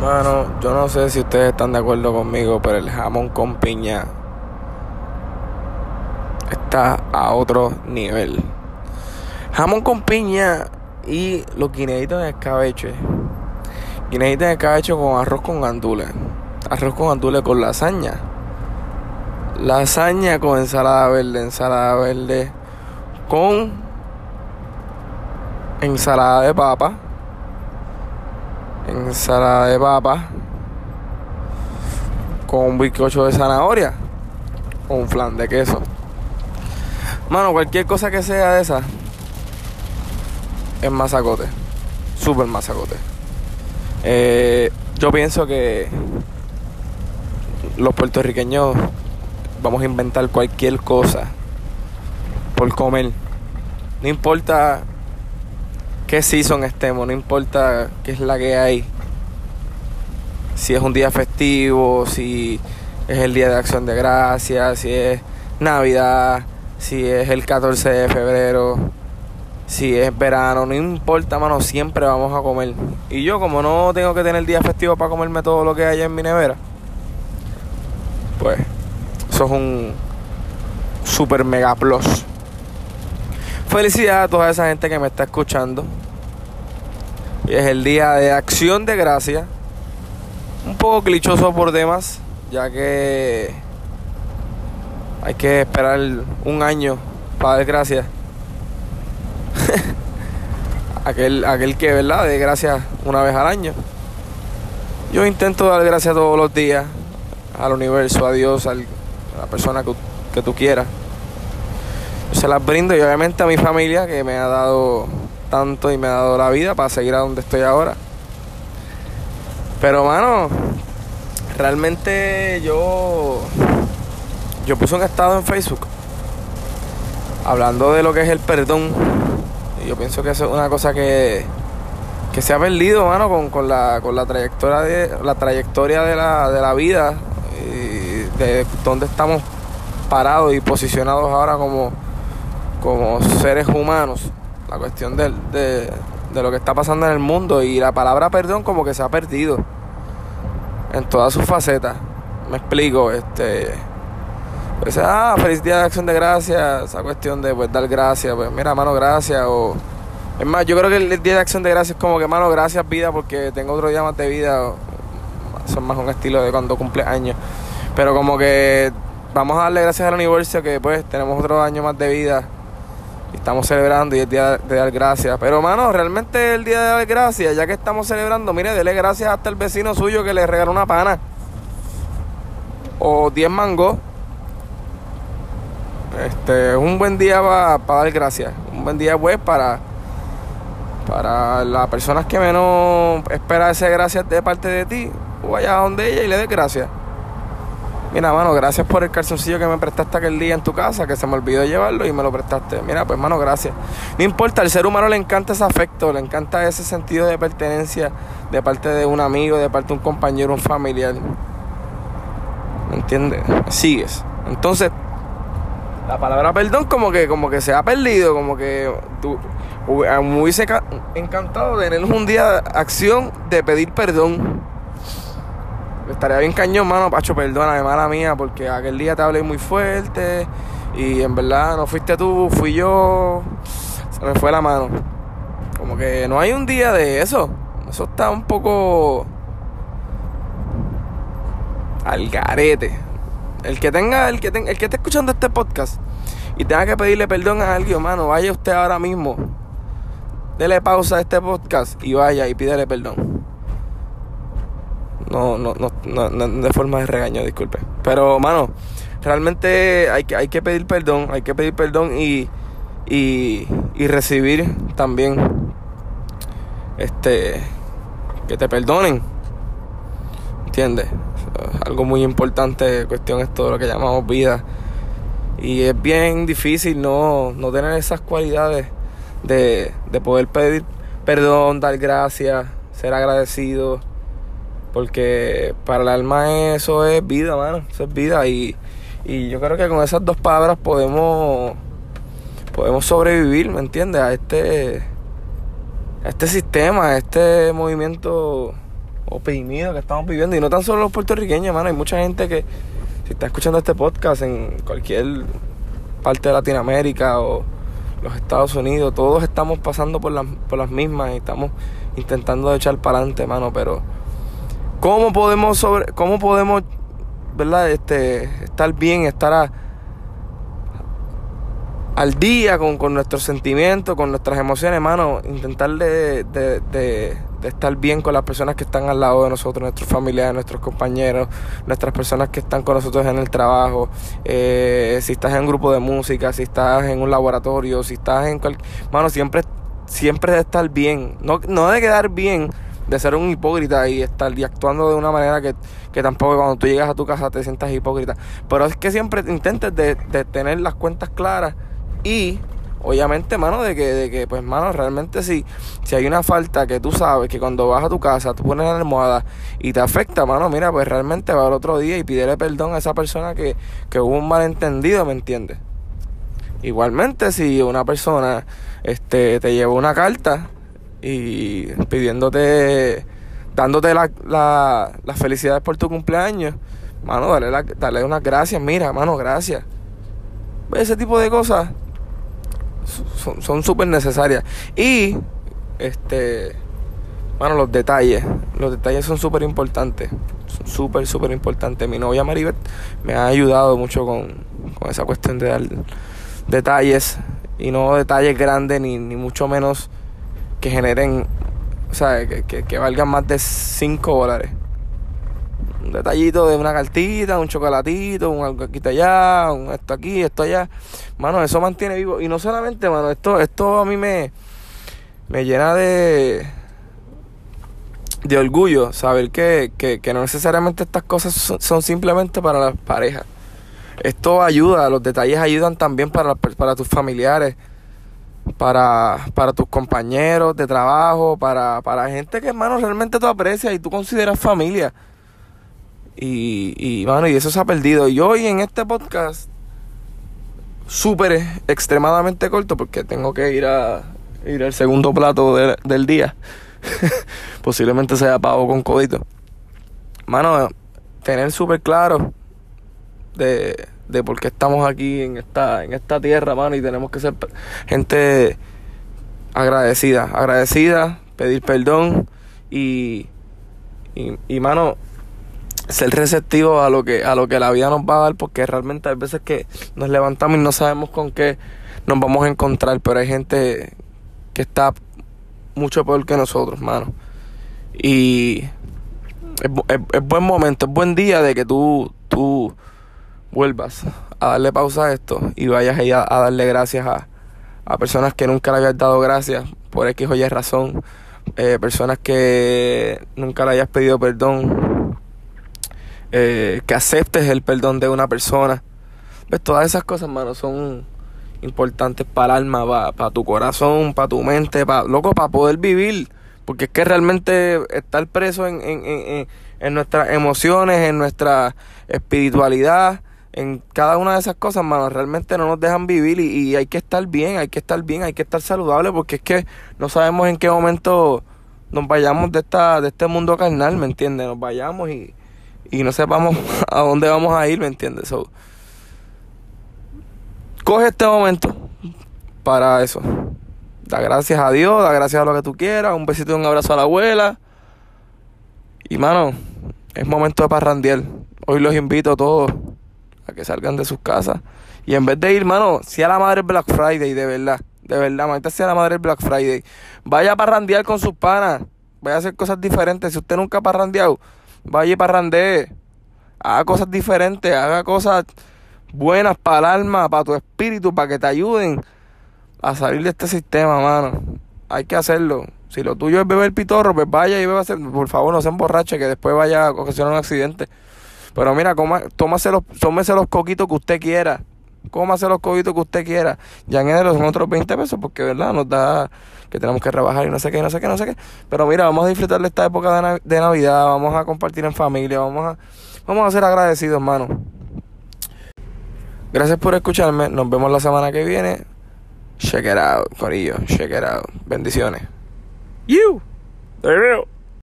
Bueno, yo no sé si ustedes están de acuerdo conmigo, pero el jamón con piña está a otro nivel. Jamón con piña y los guineitos en escabeche. Guineitos en escabeche con arroz con gandules. Arroz con gandules con lasaña. Lasaña con ensalada verde, ensalada verde con ensalada de papa ensalada de papa con un bizcocho de zanahoria o un flan de queso. Mano, cualquier cosa que sea de esa es masacote, súper masacote. Eh, yo pienso que los puertorriqueños vamos a inventar cualquier cosa por comer. No importa qué season estemos, no importa qué es la que hay. Si es un día festivo, si es el día de acción de gracias, si es Navidad, si es el 14 de febrero, si es verano, no importa, mano, siempre vamos a comer. Y yo, como no tengo que tener día festivo para comerme todo lo que hay en mi nevera, pues eso es un super mega plus. Felicidades a toda esa gente que me está escuchando. Y es el día de acción de gracia. Un poco clichoso por demás, ya que hay que esperar un año para dar gracias. aquel, aquel que, ¿verdad? De gracias una vez al año. Yo intento dar gracias todos los días al universo, a Dios, a la persona que, que tú quieras se las brindo y obviamente a mi familia que me ha dado tanto y me ha dado la vida para seguir a donde estoy ahora. Pero mano, realmente yo yo puse un estado en Facebook hablando de lo que es el perdón. Y yo pienso que eso es una cosa que, que se ha perdido, mano, con, con, la, con la trayectoria de la trayectoria de la, de la vida y de dónde estamos parados y posicionados ahora como como seres humanos, la cuestión de, de, lo que está pasando en el mundo y la palabra perdón como que se ha perdido en todas sus facetas. Me explico, este pues ah, feliz día de acción de gracias, esa cuestión de pues dar gracias, pues mira, mano, gracias o es más, yo creo que el día de acción de gracias es como que, mano, gracias vida porque tengo otro día más de vida. Son más un estilo de cuando cumple años. Pero como que vamos a darle gracias al universo que pues tenemos otro año más de vida estamos celebrando y es día de dar gracias. Pero, mano, realmente el día de dar gracias, ya que estamos celebrando, mire, dele gracias hasta el vecino suyo que le regaló una pana. O 10 mangos. Este, un buen día para dar gracias. Un buen día, pues, para, para las personas que menos espera ese gracias de parte de ti. Vaya donde ella y le dé gracias. Mira, mano, gracias por el calzoncillo que me prestaste aquel día en tu casa, que se me olvidó llevarlo y me lo prestaste. Mira, pues, mano, gracias. No importa, al ser humano le encanta ese afecto, le encanta ese sentido de pertenencia de parte de un amigo, de parte de un compañero, un familiar. ¿Me entiendes? Sigues. Entonces, la palabra perdón como que, como que se ha perdido, como que tú, me hubiese encantado tener un día de acción de pedir perdón estaría bien cañón, mano, Pacho, perdóname, mala mía, porque aquel día te hablé muy fuerte y en verdad no fuiste tú, fui yo. Se me fue la mano. Como que no hay un día de eso. Eso está un poco al garete. El que tenga, el que tenga, el que esté escuchando este podcast y tenga que pedirle perdón a alguien, mano, vaya usted ahora mismo. Dele pausa a este podcast y vaya y pídele perdón. No, no, no, no, de forma de regaño, disculpe. Pero, mano, realmente hay que, hay que pedir perdón, hay que pedir perdón y, y, y recibir también este que te perdonen. ¿Entiendes? Algo muy importante, cuestión es todo lo que llamamos vida. Y es bien difícil no, no tener esas cualidades de, de poder pedir perdón, dar gracias, ser agradecido porque para el alma eso es vida, mano. Eso es vida. Y, y yo creo que con esas dos palabras podemos, podemos sobrevivir, ¿me entiendes? A este, a este sistema, a este movimiento oprimido que estamos viviendo. Y no tan solo los puertorriqueños, mano. Hay mucha gente que, si está escuchando este podcast en cualquier parte de Latinoamérica o los Estados Unidos, todos estamos pasando por las, por las mismas y estamos intentando echar para adelante, mano. Pero, ¿cómo podemos, sobre, cómo podemos, verdad, este, estar bien, estar al día con, con, nuestros sentimientos, con nuestras emociones, hermano. Intentar de, de, de, estar bien con las personas que están al lado de nosotros, nuestros familiares, nuestros compañeros, nuestras personas que están con nosotros en el trabajo. Eh, si estás en un grupo de música, si estás en un laboratorio, si estás en cualquier... Mano, siempre, siempre de estar bien. No, no de quedar bien de ser un hipócrita y estar y actuando de una manera que, que, tampoco cuando tú llegas a tu casa te sientas hipócrita. Pero es que siempre intentes de, de tener las cuentas claras y obviamente, mano, de que, de que pues, mano, realmente si, si hay una falta que tú sabes que cuando vas a tu casa tú pones la almohada y te afecta, mano, mira, pues realmente va al otro día y pídele perdón a esa persona que, que hubo un malentendido, ¿me entiendes? Igualmente, si una persona este, te lleva una carta y pidiéndote, dándote las la, felicidades por tu cumpleaños, mano, dale, la, dale unas gracias, mira, mano, gracias. Ese tipo de cosas son súper necesarias. Y, este, bueno, los detalles. Los detalles son súper importantes. Son súper, súper importantes. Mi novia Maribeth me ha ayudado mucho con, con esa cuestión de dar detalles. Y no detalles grandes, ni, ni mucho menos que generen, o sea, que, que, que valgan más de 5 dólares un detallito de una cartita, un chocolatito, un algo aquí allá, un esto aquí, esto allá. Mano, eso mantiene vivo. Y no solamente, mano, esto, esto a mí me, me llena de, de orgullo saber que, que, que no necesariamente estas cosas son, simplemente para las parejas. Esto ayuda, los detalles ayudan también para, para tus familiares, para, para tus compañeros de trabajo, para, para gente que, hermano, realmente tú aprecias y tú consideras familia. Y, y, y eso se ha perdido. Y hoy en este podcast, súper extremadamente corto, porque tengo que ir a ir al segundo plato del día. Posiblemente sea pavo con codito. Mano, tener súper claro de, de por qué estamos aquí en esta, en esta tierra, mano, y tenemos que ser gente agradecida, agradecida, pedir perdón y, y, mano, ser receptivo a lo que a lo que la vida nos va a dar porque realmente hay veces que nos levantamos y no sabemos con qué nos vamos a encontrar pero hay gente que está mucho peor que nosotros mano. Y es, buen momento es buen día de que tú tú vuelvas a darle pausa a esto y vayas a, a darle gracias a, a personas que nunca le habías dado gracias por X o Y razón eh, personas que nunca le hayas pedido perdón eh, que aceptes el perdón de una persona. Pues todas esas cosas, mano, son importantes para el alma, para, tu corazón, para tu mente, para, loco, para poder vivir. Porque es que realmente estar preso en, en, en, en nuestras emociones, en nuestra espiritualidad, en cada una de esas cosas, mano, realmente no nos dejan vivir y, y, hay que estar bien, hay que estar bien, hay que estar saludable porque es que no sabemos en qué momento nos vayamos de esta de este mundo carnal, ¿me entiendes? Nos vayamos y, y no sepamos a dónde vamos a ir, ¿me entiendes? coge este momento para eso. Da gracias a Dios, da gracias a lo que tú quieras, un besito y un abrazo a la abuela. Y mano, es momento de parrandear. Hoy los invito a todos a que salgan de sus casas. Y en vez de ir, mano, si a la madre Black Friday, de verdad, de verdad, manita sea la madre Black Friday. Vaya a parrandear con sus panas. Vaya a hacer cosas diferentes. Si usted nunca ha parrandeado, vaya y parrandee. Haga cosas diferentes, haga cosas buenas para el alma, para tu espíritu, para que te ayuden a salir de este sistema, mano. Hay que hacerlo. Si lo tuyo es beber pitorro, pues vaya y beba, por favor, no se emborrache, que después vaya a ocasionar un accidente. Pero mira, coma, tómase los, tómese los coquitos que usted quiera. Cómase los coquitos que usted quiera. Ya en enero son otros 20 pesos porque, ¿verdad? Nos da que tenemos que rebajar y no sé qué, no sé qué, no sé qué. Pero mira, vamos a disfrutar de esta época de, Navidad, vamos a compartir en familia, vamos a, vamos a ser agradecidos, hermano. Gracias por escucharme, nos vemos la semana que viene. Check it out, Corillo, check it out. Bendiciones. You, there